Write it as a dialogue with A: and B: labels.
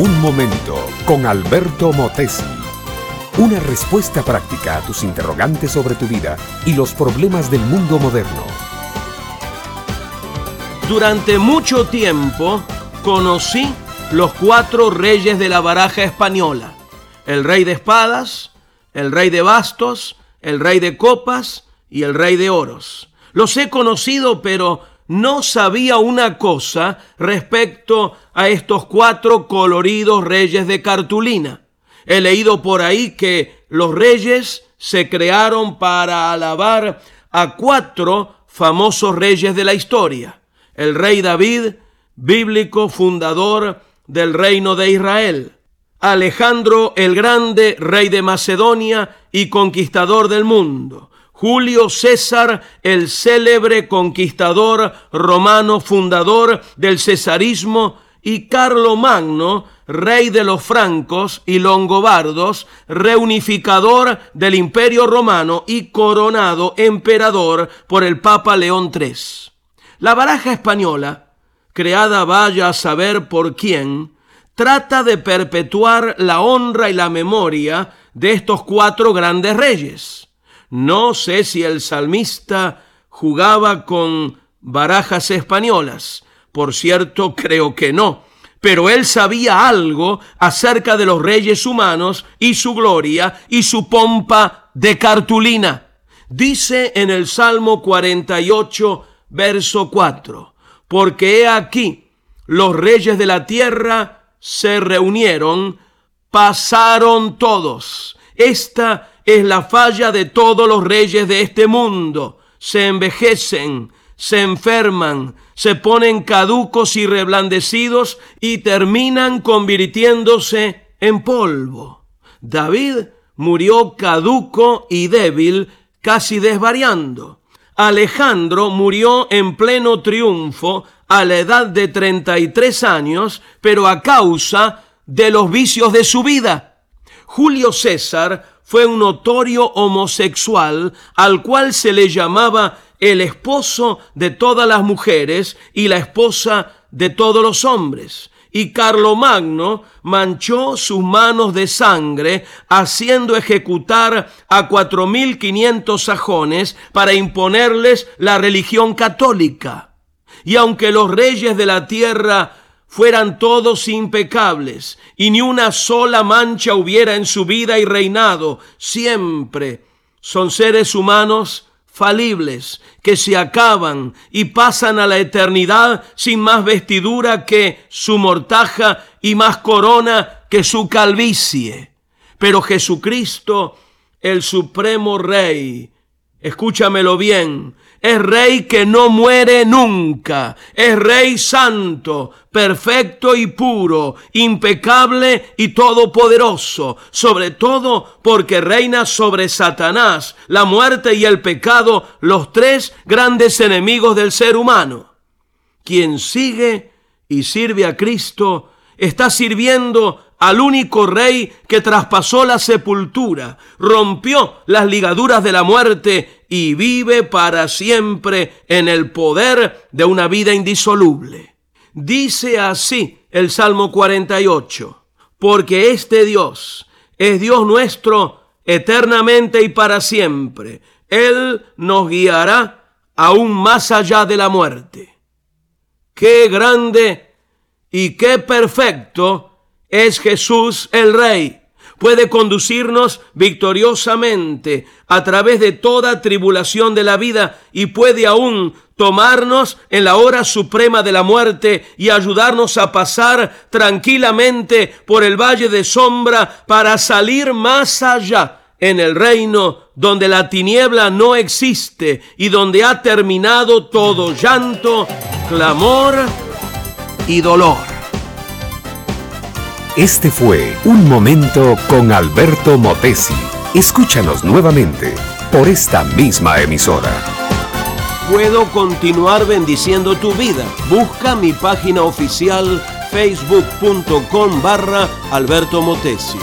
A: Un momento con Alberto Motesi. Una respuesta práctica a tus interrogantes sobre tu vida y los problemas del mundo moderno.
B: Durante mucho tiempo conocí los cuatro reyes de la baraja española. El rey de espadas, el rey de bastos, el rey de copas y el rey de oros. Los he conocido, pero no sabía una cosa respecto a estos cuatro coloridos reyes de cartulina. He leído por ahí que los reyes se crearon para alabar a cuatro famosos reyes de la historia. El rey David, bíblico fundador del reino de Israel. Alejandro el Grande, rey de Macedonia y conquistador del mundo. Julio César, el célebre conquistador romano fundador del cesarismo, y Carlo Magno, rey de los francos y longobardos, reunificador del imperio romano y coronado emperador por el Papa León III. La baraja española, creada vaya a saber por quién, trata de perpetuar la honra y la memoria de estos cuatro grandes reyes. No sé si el salmista jugaba con barajas españolas. Por cierto, creo que no. Pero él sabía algo acerca de los reyes humanos y su gloria y su pompa de cartulina. Dice en el Salmo 48, verso 4, porque he aquí, los reyes de la tierra se reunieron, pasaron todos. Esta es la falla de todos los reyes de este mundo. Se envejecen, se enferman, se ponen caducos y reblandecidos y terminan convirtiéndose en polvo. David murió caduco y débil, casi desvariando. Alejandro murió en pleno triunfo a la edad de 33 años, pero a causa de los vicios de su vida. Julio César fue un notorio homosexual al cual se le llamaba el esposo de todas las mujeres y la esposa de todos los hombres. Y Carlomagno manchó sus manos de sangre, haciendo ejecutar a cuatro mil quinientos sajones para imponerles la religión católica. Y aunque los reyes de la tierra fueran todos impecables y ni una sola mancha hubiera en su vida y reinado, siempre son seres humanos falibles que se acaban y pasan a la eternidad sin más vestidura que su mortaja y más corona que su calvicie. Pero Jesucristo, el supremo Rey, escúchamelo bien, es rey que no muere nunca, es rey santo, perfecto y puro, impecable y todopoderoso, sobre todo porque reina sobre Satanás, la muerte y el pecado, los tres grandes enemigos del ser humano. Quien sigue y sirve a Cristo está sirviendo al único rey que traspasó la sepultura, rompió las ligaduras de la muerte y vive para siempre en el poder de una vida indisoluble. Dice así el Salmo 48, porque este Dios es Dios nuestro eternamente y para siempre. Él nos guiará aún más allá de la muerte. Qué grande y qué perfecto es Jesús el Rey. Puede conducirnos victoriosamente a través de toda tribulación de la vida y puede aún tomarnos en la hora suprema de la muerte y ayudarnos a pasar tranquilamente por el valle de sombra para salir más allá en el reino donde la tiniebla no existe y donde ha terminado todo llanto, clamor y dolor.
A: Este fue Un Momento con Alberto Motesi. Escúchanos nuevamente por esta misma emisora.
B: Puedo continuar bendiciendo tu vida. Busca mi página oficial facebook.com barra Alberto Motesi.